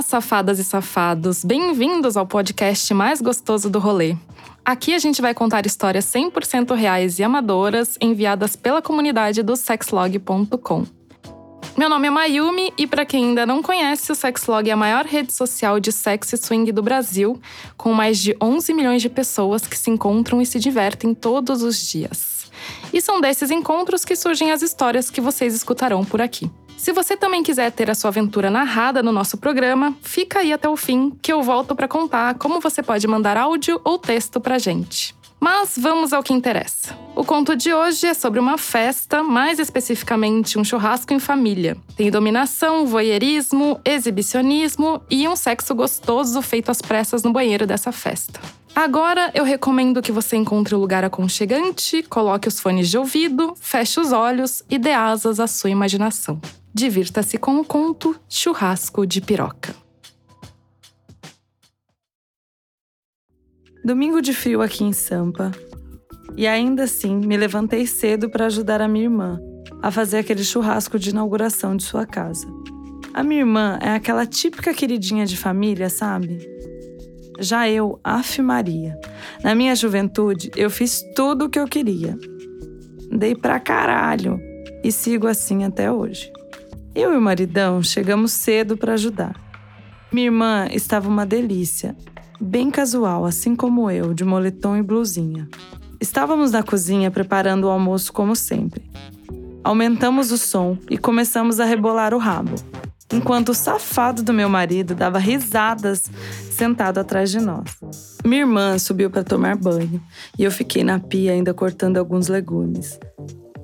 Olá, safadas e safados! Bem-vindos ao podcast mais gostoso do rolê. Aqui a gente vai contar histórias 100% reais e amadoras enviadas pela comunidade do sexlog.com. Meu nome é Mayumi e para quem ainda não conhece, o Sexlog é a maior rede social de sexo e swing do Brasil, com mais de 11 milhões de pessoas que se encontram e se divertem todos os dias. E são desses encontros que surgem as histórias que vocês escutarão por aqui. Se você também quiser ter a sua aventura narrada no nosso programa, fica aí até o fim que eu volto para contar como você pode mandar áudio ou texto pra gente. Mas vamos ao que interessa. O conto de hoje é sobre uma festa, mais especificamente um churrasco em família. Tem dominação, voyeurismo, exibicionismo e um sexo gostoso feito às pressas no banheiro dessa festa. Agora eu recomendo que você encontre um lugar aconchegante, coloque os fones de ouvido, feche os olhos e dê asas à sua imaginação. Divirta-se com o conto Churrasco de Piroca. Domingo de frio aqui em Sampa. E ainda assim, me levantei cedo para ajudar a minha irmã a fazer aquele churrasco de inauguração de sua casa. A minha irmã é aquela típica queridinha de família, sabe? Já eu, af Maria. Na minha juventude, eu fiz tudo o que eu queria. Dei pra caralho e sigo assim até hoje. Eu e o maridão chegamos cedo para ajudar. Minha irmã estava uma delícia, bem casual, assim como eu, de moletom e blusinha. Estávamos na cozinha preparando o almoço como sempre. Aumentamos o som e começamos a rebolar o rabo, enquanto o safado do meu marido dava risadas sentado atrás de nós. Minha irmã subiu para tomar banho e eu fiquei na pia ainda cortando alguns legumes.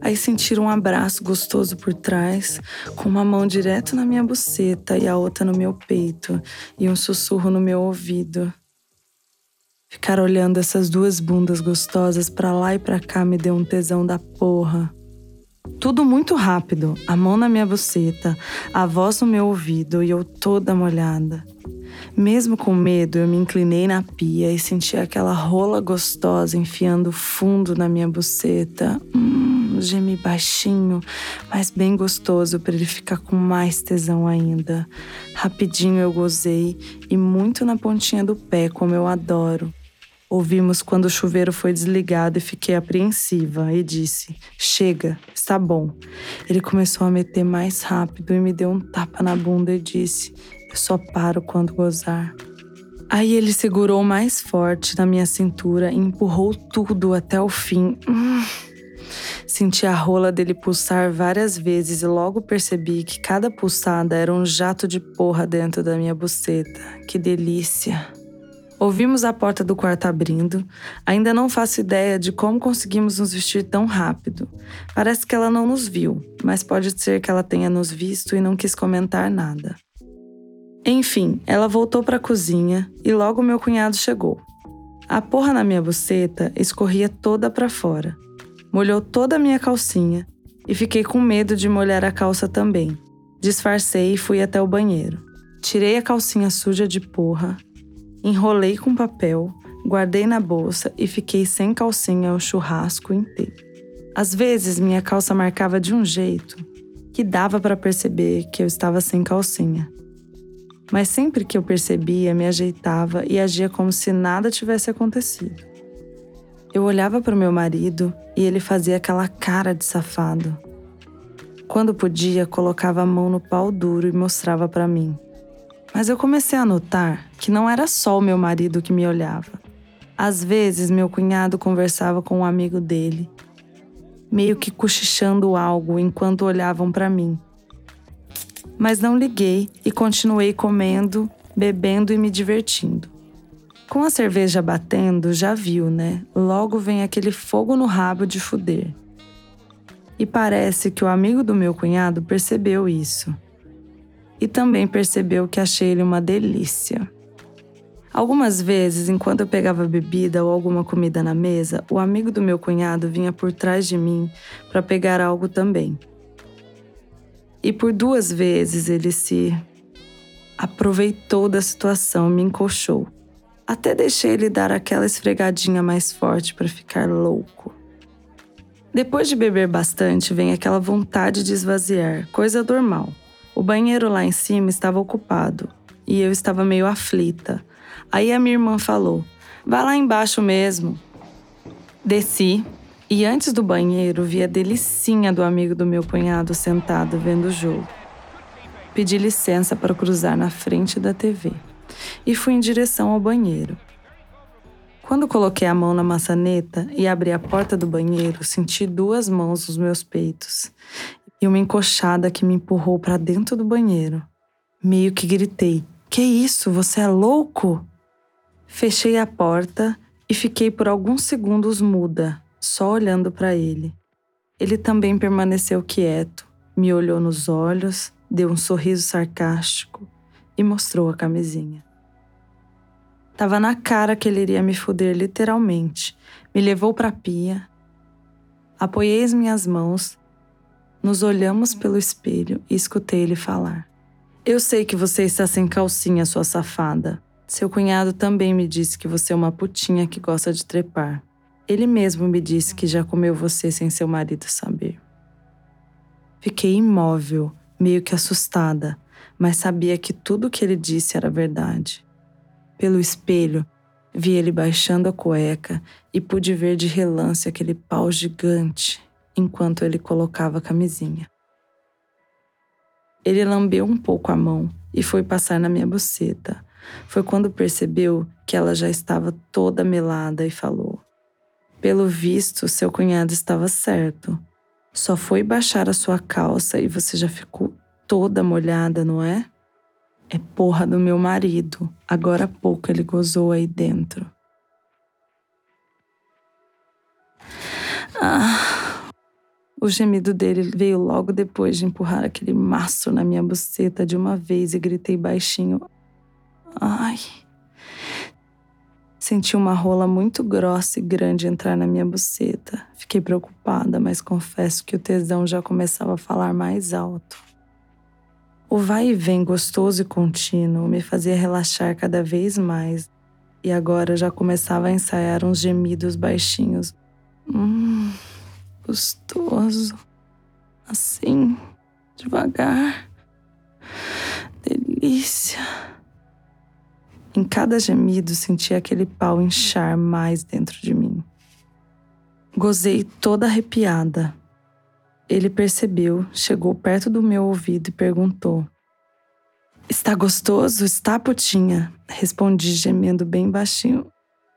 Aí senti um abraço gostoso por trás, com uma mão direto na minha buceta e a outra no meu peito, e um sussurro no meu ouvido. Ficar olhando essas duas bundas gostosas para lá e para cá me deu um tesão da porra. Tudo muito rápido, a mão na minha buceta, a voz no meu ouvido e eu toda molhada. Mesmo com medo, eu me inclinei na pia e senti aquela rola gostosa enfiando fundo na minha buceta. Hum, gemi baixinho, mas bem gostoso para ele ficar com mais tesão ainda. Rapidinho eu gozei e muito na pontinha do pé, como eu adoro. Ouvimos quando o chuveiro foi desligado e fiquei apreensiva e disse: Chega, está bom. Ele começou a meter mais rápido e me deu um tapa na bunda e disse: Eu só paro quando gozar. Aí ele segurou mais forte na minha cintura e empurrou tudo até o fim. Hum. Senti a rola dele pulsar várias vezes e logo percebi que cada pulsada era um jato de porra dentro da minha buceta. Que delícia! Ouvimos a porta do quarto abrindo. Ainda não faço ideia de como conseguimos nos vestir tão rápido. Parece que ela não nos viu, mas pode ser que ela tenha nos visto e não quis comentar nada. Enfim, ela voltou para a cozinha e logo meu cunhado chegou. A porra na minha buceta escorria toda para fora. Molhou toda a minha calcinha e fiquei com medo de molhar a calça também. Disfarcei e fui até o banheiro. Tirei a calcinha suja de porra Enrolei com papel, guardei na bolsa e fiquei sem calcinha o churrasco inteiro. Às vezes minha calça marcava de um jeito que dava para perceber que eu estava sem calcinha. Mas sempre que eu percebia, me ajeitava e agia como se nada tivesse acontecido. Eu olhava para o meu marido e ele fazia aquela cara de safado. Quando podia, colocava a mão no pau duro e mostrava para mim. Mas eu comecei a notar que não era só o meu marido que me olhava. Às vezes, meu cunhado conversava com um amigo dele, meio que cochichando algo enquanto olhavam para mim. Mas não liguei e continuei comendo, bebendo e me divertindo. Com a cerveja batendo, já viu, né? Logo vem aquele fogo no rabo de fuder. E parece que o amigo do meu cunhado percebeu isso e também percebeu que achei ele uma delícia. Algumas vezes, enquanto eu pegava bebida ou alguma comida na mesa, o amigo do meu cunhado vinha por trás de mim para pegar algo também. E por duas vezes ele se aproveitou da situação, me encoxou. Até deixei ele dar aquela esfregadinha mais forte para ficar louco. Depois de beber bastante, vem aquela vontade de esvaziar, coisa normal. O banheiro lá em cima estava ocupado e eu estava meio aflita. Aí a minha irmã falou: Vá lá embaixo mesmo. Desci e antes do banheiro vi a delicinha do amigo do meu cunhado sentado vendo o jogo. Pedi licença para cruzar na frente da TV e fui em direção ao banheiro. Quando coloquei a mão na maçaneta e abri a porta do banheiro, senti duas mãos nos meus peitos e uma encoxada que me empurrou para dentro do banheiro. Meio que gritei: Que isso? Você é louco? Fechei a porta e fiquei por alguns segundos muda, só olhando para ele. Ele também permaneceu quieto, me olhou nos olhos, deu um sorriso sarcástico e mostrou a camisinha. Tava na cara que ele iria me foder literalmente. Me levou para a pia. Apoiei as minhas mãos, nos olhamos pelo espelho e escutei ele falar. Eu sei que você está sem calcinha, sua safada. Seu cunhado também me disse que você é uma putinha que gosta de trepar. Ele mesmo me disse que já comeu você sem seu marido saber. Fiquei imóvel, meio que assustada, mas sabia que tudo o que ele disse era verdade. Pelo espelho, vi ele baixando a cueca e pude ver de relance aquele pau gigante enquanto ele colocava a camisinha. Ele lambeu um pouco a mão e foi passar na minha buceta, foi quando percebeu que ela já estava toda melada e falou: Pelo visto, seu cunhado estava certo. Só foi baixar a sua calça e você já ficou toda molhada, não é? É porra do meu marido. Agora há pouco ele gozou aí dentro. Ah. O gemido dele veio logo depois de empurrar aquele maço na minha buceta de uma vez e gritei baixinho: Ai. Senti uma rola muito grossa e grande entrar na minha buceta. Fiquei preocupada, mas confesso que o tesão já começava a falar mais alto. O vai e vem gostoso e contínuo me fazia relaxar cada vez mais, e agora já começava a ensaiar uns gemidos baixinhos. Hum, gostoso. Assim, devagar. Delícia. Em cada gemido sentia aquele pau inchar mais dentro de mim. Gozei toda arrepiada. Ele percebeu, chegou perto do meu ouvido e perguntou: Está gostoso? Está, putinha? Respondi gemendo bem baixinho.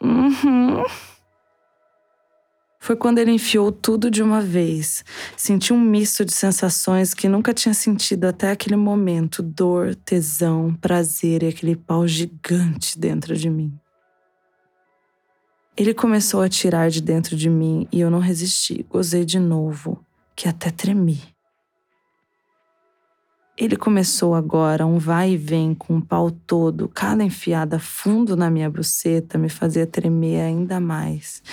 Uhum. Foi quando ele enfiou tudo de uma vez. Senti um misto de sensações que nunca tinha sentido até aquele momento: dor, tesão, prazer e aquele pau gigante dentro de mim. Ele começou a tirar de dentro de mim e eu não resisti. Gozei de novo, que até tremi. Ele começou agora um vai e vem com o pau todo, cada enfiada fundo na minha buceta me fazia tremer ainda mais.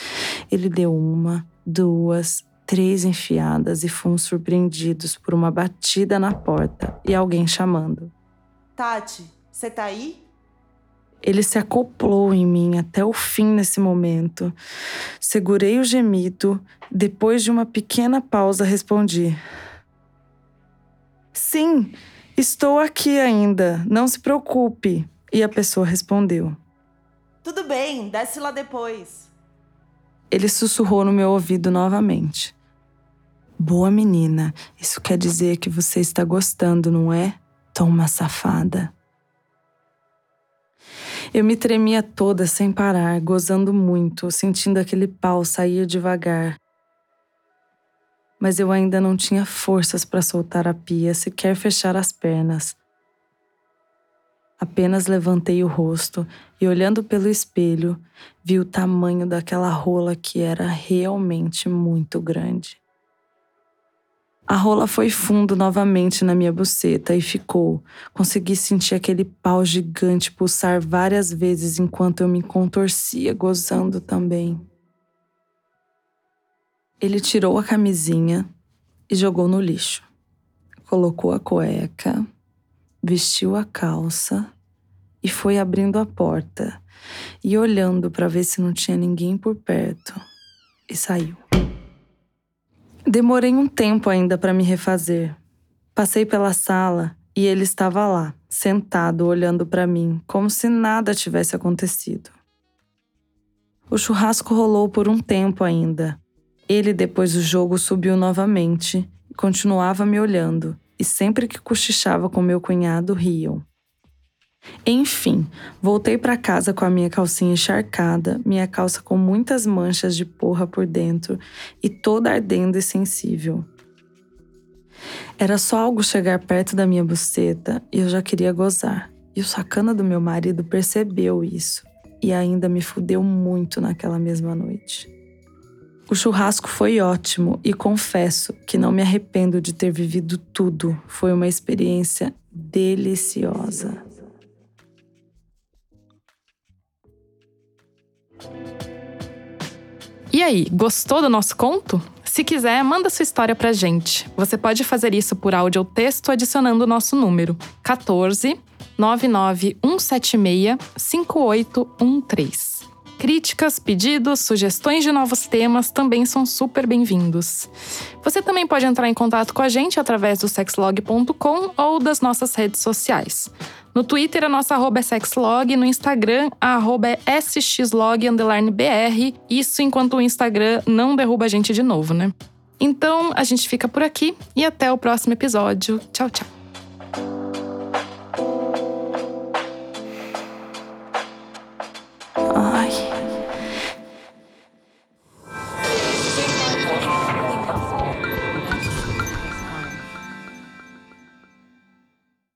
Ele deu uma, duas, três enfiadas e fomos surpreendidos por uma batida na porta e alguém chamando. Tati, você tá aí? Ele se acoplou em mim até o fim nesse momento. Segurei o gemido. Depois de uma pequena pausa, respondi: Sim, estou aqui ainda, não se preocupe. E a pessoa respondeu: Tudo bem, desce lá depois. Ele sussurrou no meu ouvido novamente. Boa menina, isso quer dizer que você está gostando, não é? Toma safada. Eu me tremia toda sem parar, gozando muito, sentindo aquele pau sair devagar, mas eu ainda não tinha forças para soltar a pia, sequer fechar as pernas. Apenas levantei o rosto e, olhando pelo espelho, vi o tamanho daquela rola que era realmente muito grande. A rola foi fundo novamente na minha buceta e ficou. Consegui sentir aquele pau gigante pulsar várias vezes enquanto eu me contorcia, gozando também. Ele tirou a camisinha e jogou no lixo. Colocou a cueca, vestiu a calça e foi abrindo a porta e olhando para ver se não tinha ninguém por perto e saiu. Demorei um tempo ainda para me refazer. Passei pela sala e ele estava lá, sentado, olhando para mim, como se nada tivesse acontecido. O churrasco rolou por um tempo ainda. Ele, depois do jogo, subiu novamente e continuava me olhando, e sempre que cochichava com meu cunhado, riam. Enfim, voltei para casa com a minha calcinha encharcada, minha calça com muitas manchas de porra por dentro e toda ardendo e sensível. Era só algo chegar perto da minha buceta e eu já queria gozar. E o sacana do meu marido percebeu isso e ainda me fudeu muito naquela mesma noite. O churrasco foi ótimo e confesso que não me arrependo de ter vivido tudo. Foi uma experiência deliciosa. E aí, gostou do nosso conto? Se quiser, manda sua história pra gente. Você pode fazer isso por áudio ou texto adicionando o nosso número 14 99176 5813. Críticas, pedidos, sugestões de novos temas também são super bem-vindos. Você também pode entrar em contato com a gente através do sexlog.com ou das nossas redes sociais. No Twitter, a nossa arroba é sexlog, no Instagram, a arroba é sxlog_br. Isso enquanto o Instagram não derruba a gente de novo, né? Então, a gente fica por aqui e até o próximo episódio. Tchau, tchau.